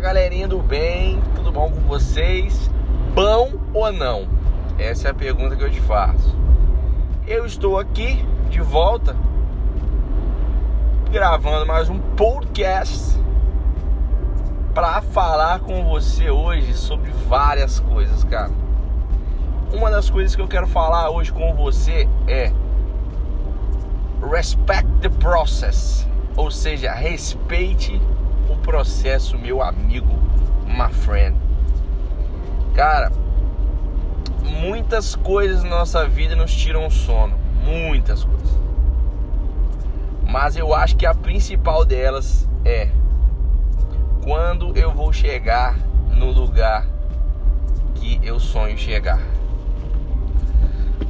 galerinha do bem, tudo bom com vocês? Bom ou não? Essa é a pergunta que eu te faço. Eu estou aqui de volta gravando mais um podcast para falar com você hoje sobre várias coisas, cara. Uma das coisas que eu quero falar hoje com você é respect the process, ou seja, respeite o processo, meu amigo, my friend. Cara, muitas coisas na nossa vida nos tiram o sono, muitas coisas. Mas eu acho que a principal delas é quando eu vou chegar no lugar que eu sonho chegar.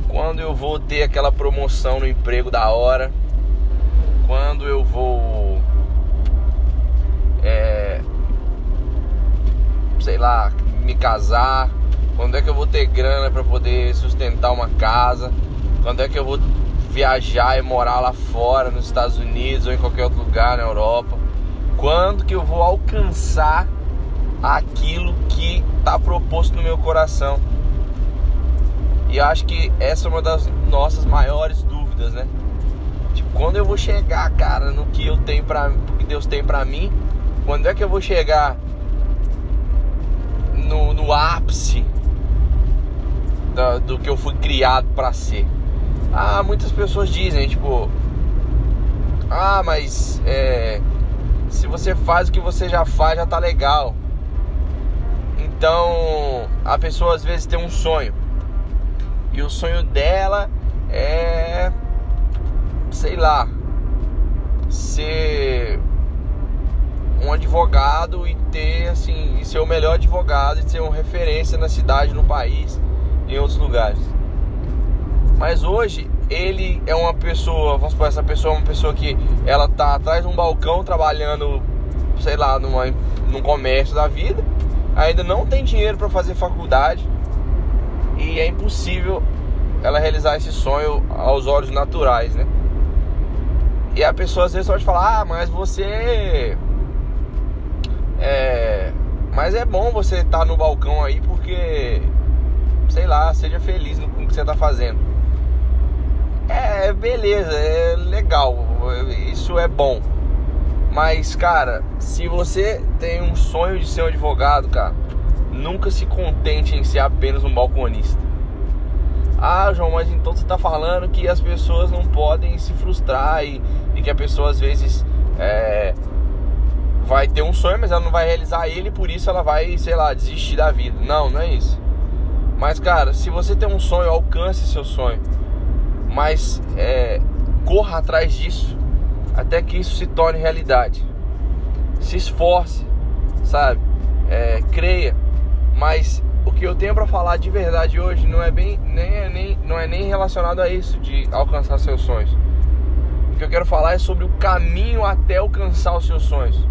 Quando eu vou ter aquela promoção no emprego da hora. Quando eu vou é, sei lá, me casar, quando é que eu vou ter grana para poder sustentar uma casa, quando é que eu vou viajar e morar lá fora, nos Estados Unidos ou em qualquer outro lugar na Europa, quando que eu vou alcançar aquilo que está proposto no meu coração. E acho que essa é uma das nossas maiores dúvidas, né? Tipo, quando eu vou chegar, cara, no que eu tenho para, que Deus tem para mim, quando é que eu vou chegar no, no ápice do, do que eu fui criado para ser? Ah, muitas pessoas dizem, tipo, ah, mas é, se você faz o que você já faz, já tá legal. Então, a pessoa às vezes tem um sonho. E o sonho dela é sei lá, ser um advogado e ter assim, e ser o melhor advogado e ser uma referência na cidade, no país, em outros lugares. Mas hoje ele é uma pessoa, vamos supor, essa pessoa é uma pessoa que ela tá atrás de um balcão trabalhando, sei lá, numa, num comércio da vida, ainda não tem dinheiro para fazer faculdade e é impossível ela realizar esse sonho aos olhos naturais, né? E a pessoa às vezes pode falar, ah, mas você é, mas é bom você estar tá no balcão aí porque, sei lá, seja feliz no com o que você está fazendo. É, beleza, é legal, isso é bom. Mas, cara, se você tem um sonho de ser um advogado, cara, nunca se contente em ser apenas um balconista. Ah, João, mas então você está falando que as pessoas não podem se frustrar e, e que a pessoa às vezes é, vai ter um sonho, mas ela não vai realizar ele, por isso ela vai, sei lá, desistir da vida. Não, não é isso. Mas, cara, se você tem um sonho, alcance seu sonho. Mas é, corra atrás disso até que isso se torne realidade. Se esforce, sabe? É, creia. Mas o que eu tenho para falar de verdade hoje não é bem nem, é, nem não é nem relacionado a isso de alcançar seus sonhos. O que eu quero falar é sobre o caminho até alcançar os seus sonhos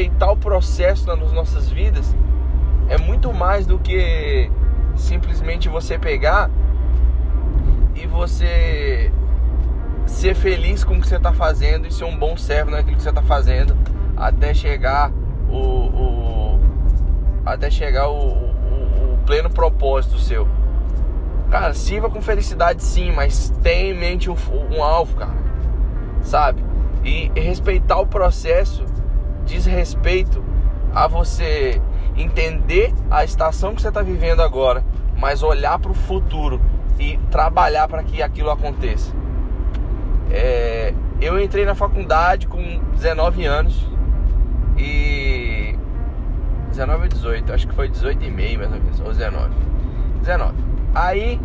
respeitar o processo nas nossas vidas é muito mais do que simplesmente você pegar e você ser feliz com o que você está fazendo e ser um bom servo naquilo que você está fazendo até chegar o, o até chegar o, o, o, pleno propósito seu. Cara, sirva com felicidade sim, mas tenha em mente um, um alvo, cara. Sabe? E respeitar o processo diz respeito a você entender a estação que você está vivendo agora, mas olhar para o futuro e trabalhar para que aquilo aconteça. É, eu entrei na faculdade com 19 anos e 19 ou 18, acho que foi 18 e meio mais ou menos, ou 19. 19. Aí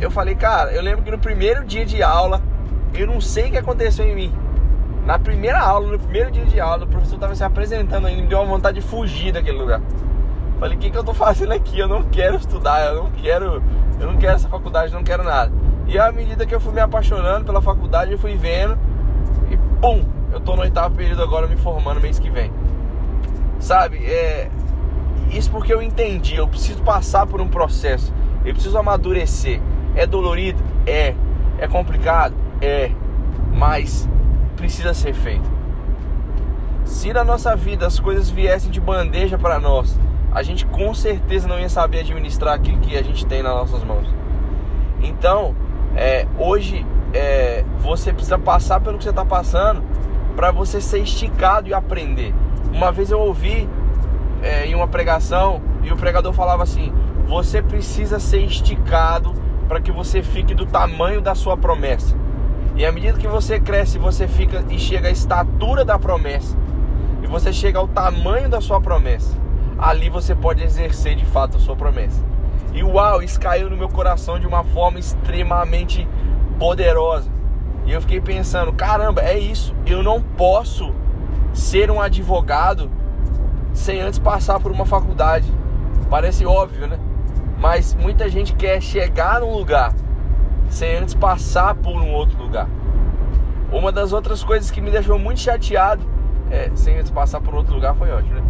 eu falei, cara, eu lembro que no primeiro dia de aula, eu não sei o que aconteceu em mim. Na primeira aula, no primeiro dia de aula, o professor estava se apresentando ainda, me deu uma vontade de fugir daquele lugar. Falei, o que, que eu tô fazendo aqui? Eu não quero estudar, eu não quero, eu não quero essa faculdade, não quero nada. E à medida que eu fui me apaixonando pela faculdade, eu fui vendo e pum, eu tô no oitavo período agora me formando mês que vem. Sabe, é isso porque eu entendi, eu preciso passar por um processo, eu preciso amadurecer. É dolorido? É. É complicado? É. Mas precisa ser feito. Se na nossa vida as coisas viessem de bandeja para nós, a gente com certeza não ia saber administrar aquilo que a gente tem nas nossas mãos. Então, é, hoje é, você precisa passar pelo que você está passando para você ser esticado e aprender. Uma vez eu ouvi é, em uma pregação e o pregador falava assim: você precisa ser esticado para que você fique do tamanho da sua promessa. E à medida que você cresce, você fica e chega à estatura da promessa, e você chega ao tamanho da sua promessa, ali você pode exercer de fato a sua promessa. E uau, isso caiu no meu coração de uma forma extremamente poderosa. E eu fiquei pensando, caramba, é isso. Eu não posso ser um advogado sem antes passar por uma faculdade. Parece óbvio, né? Mas muita gente quer chegar num lugar sem antes passar por um outro lugar. Uma das outras coisas que me deixou muito chateado, é, sem antes passar por outro lugar, foi ótimo, né?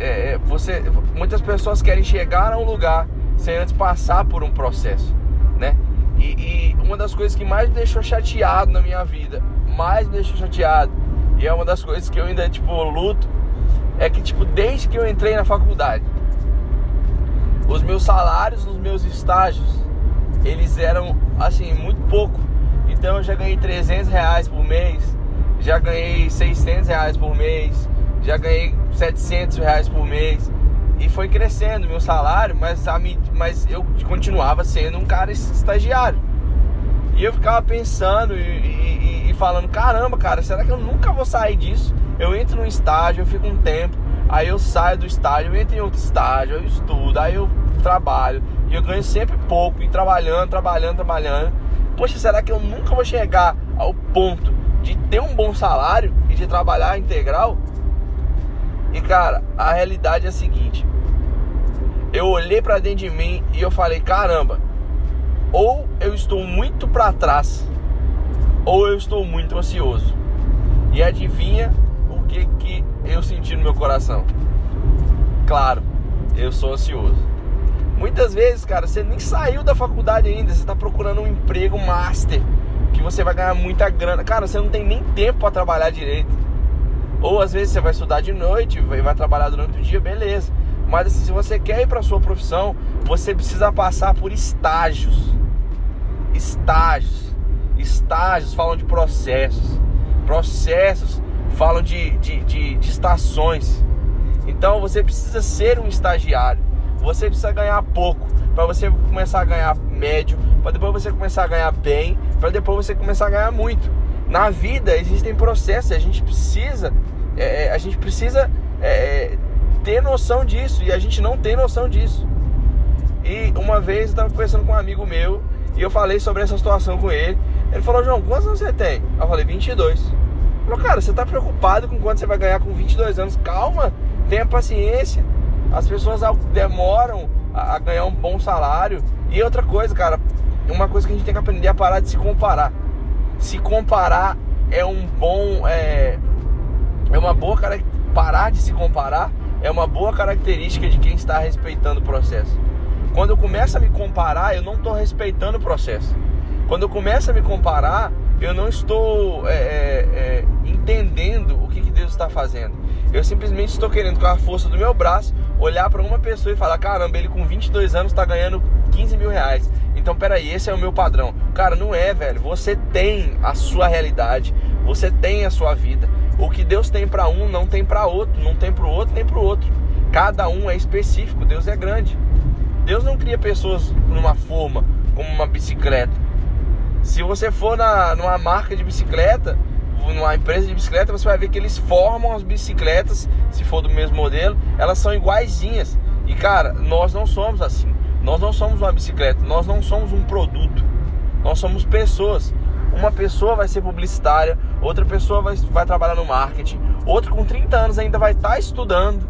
É, é, você, muitas pessoas querem chegar a um lugar sem antes passar por um processo, né? E, e, uma das coisas que mais me deixou chateado na minha vida, mais me deixou chateado, e é uma das coisas que eu ainda, tipo, luto, é que, tipo, desde que eu entrei na faculdade, os meus salários nos meus estágios, eles eram, assim, muito pouco. Então eu já ganhei 300 reais por mês, já ganhei 600 reais por mês, já ganhei 700 reais por mês. E foi crescendo meu salário, mas, a, mas eu continuava sendo um cara estagiário. E eu ficava pensando e, e, e, falando, caramba, cara, será que eu nunca vou sair disso? Eu entro num estágio, eu fico um tempo, aí eu saio do estágio, eu entro em outro estágio, eu estudo, aí eu trabalho. E eu ganho sempre pouco, e trabalhando, trabalhando, trabalhando. Poxa, será que eu nunca vou chegar ao ponto de ter um bom salário e de trabalhar integral? E cara, a realidade é a seguinte: eu olhei para dentro de mim e eu falei, caramba, ou eu estou muito para trás, ou eu estou muito ansioso. E adivinha o que que eu senti no meu coração? Claro, eu sou ansioso. Muitas vezes, cara, você nem saiu da faculdade ainda, você está procurando um emprego master, que você vai ganhar muita grana. Cara, você não tem nem tempo para trabalhar direito. Ou às vezes você vai estudar de noite e vai trabalhar durante o dia, beleza. Mas assim, se você quer ir para sua profissão, você precisa passar por estágios. Estágios. Estágios falam de processos. Processos falam de, de, de, de estações. Então você precisa ser um estagiário. Você precisa ganhar pouco para você começar a ganhar médio, para depois você começar a ganhar bem, para depois você começar a ganhar muito na vida existem processos, a gente precisa, é, é, a gente precisa é, ter noção disso e a gente não tem noção disso. E uma vez eu estava conversando com um amigo meu e eu falei sobre essa situação com ele. Ele falou: João, quantos anos você tem? Eu falei: 22. Ele falou: Cara, você está preocupado com quanto você vai ganhar com 22 anos? Calma, tenha paciência. As pessoas demoram a ganhar um bom salário. E outra coisa, cara, uma coisa que a gente tem que aprender é parar de se comparar se comparar é um bom. É, é uma boa parar de se comparar é uma boa característica de quem está respeitando o processo. Quando eu começo a me comparar, eu não estou respeitando o processo. Quando eu começo a me comparar, eu não estou é, é, é, entendendo o que, que Deus está fazendo. Eu simplesmente estou querendo, com a força do meu braço, olhar para uma pessoa e falar: caramba, ele com 22 anos está ganhando 15 mil reais. Então, peraí, esse é o meu padrão. Cara, não é, velho. Você tem a sua realidade, você tem a sua vida. O que Deus tem para um não tem para outro, não tem para o outro nem para o outro. Cada um é específico. Deus é grande. Deus não cria pessoas numa forma como uma bicicleta. Se você for na, numa marca de bicicleta, numa empresa de bicicleta, você vai ver que eles formam as bicicletas, se for do mesmo modelo, elas são iguaizinhas. E cara, nós não somos assim. Nós não somos uma bicicleta, nós não somos um produto. Nós somos pessoas. Uma pessoa vai ser publicitária, outra pessoa vai, vai trabalhar no marketing, outro com 30 anos ainda vai estar tá estudando,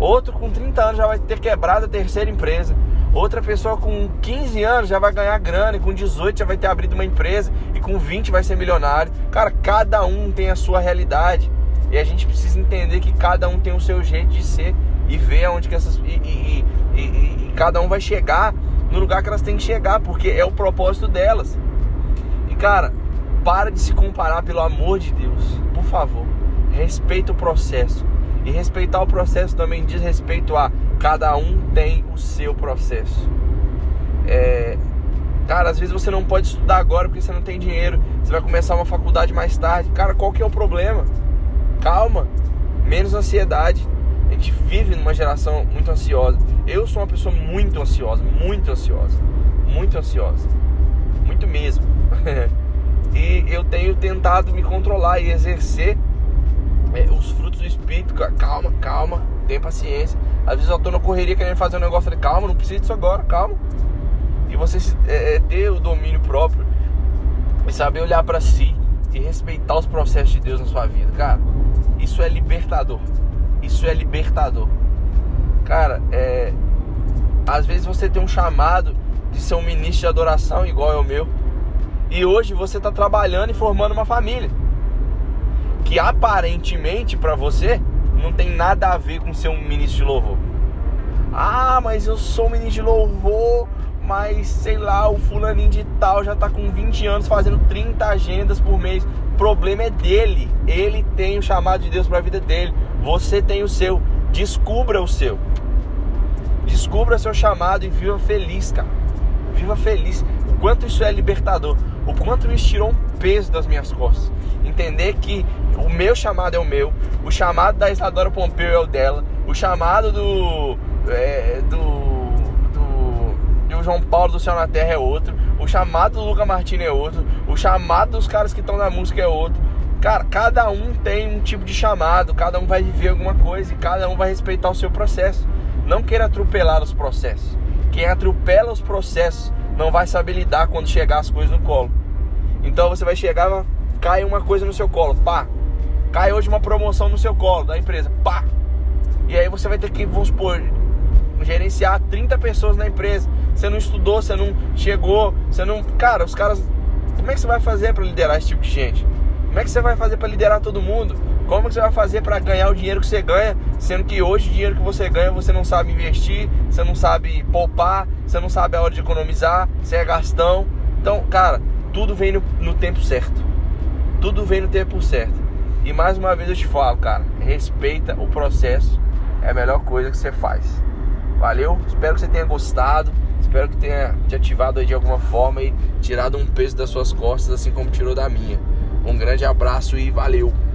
outro com 30 anos já vai ter quebrado a terceira empresa, outra pessoa com 15 anos já vai ganhar grana, e com 18 já vai ter abrido uma empresa, e com 20 vai ser milionário. Cara, cada um tem a sua realidade. E a gente precisa entender que cada um tem o seu jeito de ser e ver aonde que essas. E, e, e, e, cada um vai chegar no lugar que elas têm que chegar, porque é o propósito delas. E cara, para de se comparar, pelo amor de Deus, por favor. respeita o processo. E respeitar o processo também diz respeito a cada um tem o seu processo. É, cara, às vezes você não pode estudar agora porque você não tem dinheiro. Você vai começar uma faculdade mais tarde. Cara, qual que é o problema? Calma, menos ansiedade. A gente vive numa geração muito ansiosa. Eu sou uma pessoa muito ansiosa, muito ansiosa, muito ansiosa, muito mesmo. e eu tenho tentado me controlar e exercer é, os frutos do espírito. Calma, calma, tenha paciência. Às vezes eu tô na correria querendo fazer um negócio, falei, calma, não precisa disso agora, calma. E você é, é, ter o domínio próprio e saber olhar para si e respeitar os processos de Deus na sua vida, cara. Isso é libertador. Isso é libertador. Cara, é. Às vezes você tem um chamado de ser um ministro de adoração igual é o meu. E hoje você está trabalhando e formando uma família que aparentemente para você não tem nada a ver com ser um ministro de louvor. Ah, mas eu sou um ministro de louvor, mas sei lá, o fulaninho de tal já tá com 20 anos fazendo 30 agendas por mês. O problema é dele. Ele tem o chamado de Deus para a vida dele. Você tem o seu. Descubra o seu. Descubra seu chamado e viva feliz, cara. Viva feliz. Quanto isso é libertador. O quanto isso tirou um peso das minhas costas. Entender que o meu chamado é o meu, o chamado da Isadora Pompeu é o dela, o chamado do, é, do, do, do João Paulo do Céu na Terra é outro, o chamado do Luca Martini é outro, o chamado dos caras que estão na música é outro. Cara, cada um tem um tipo de chamado, cada um vai viver alguma coisa e cada um vai respeitar o seu processo. Não queira atropelar os processos. Quem atropela os processos não vai saber lidar quando chegar as coisas no colo. Então você vai chegar, cai uma coisa no seu colo, pá, Cai hoje uma promoção no seu colo da empresa, pá! E aí você vai ter que, vamos supor, gerenciar 30 pessoas na empresa. Você não estudou, você não chegou, você não. Cara, os caras. Como é que você vai fazer para liderar esse tipo de gente? Como é que você vai fazer para liderar todo mundo? Como que você vai fazer para ganhar o dinheiro que você ganha, sendo que hoje o dinheiro que você ganha você não sabe investir, você não sabe poupar, você não sabe a hora de economizar, você é gastão. Então, cara, tudo vem no, no tempo certo. Tudo vem no tempo certo. E mais uma vez eu te falo, cara, respeita o processo, é a melhor coisa que você faz. Valeu? Espero que você tenha gostado. Espero que tenha te ativado de alguma forma e tirado um peso das suas costas, assim como tirou da minha. Um grande abraço e valeu!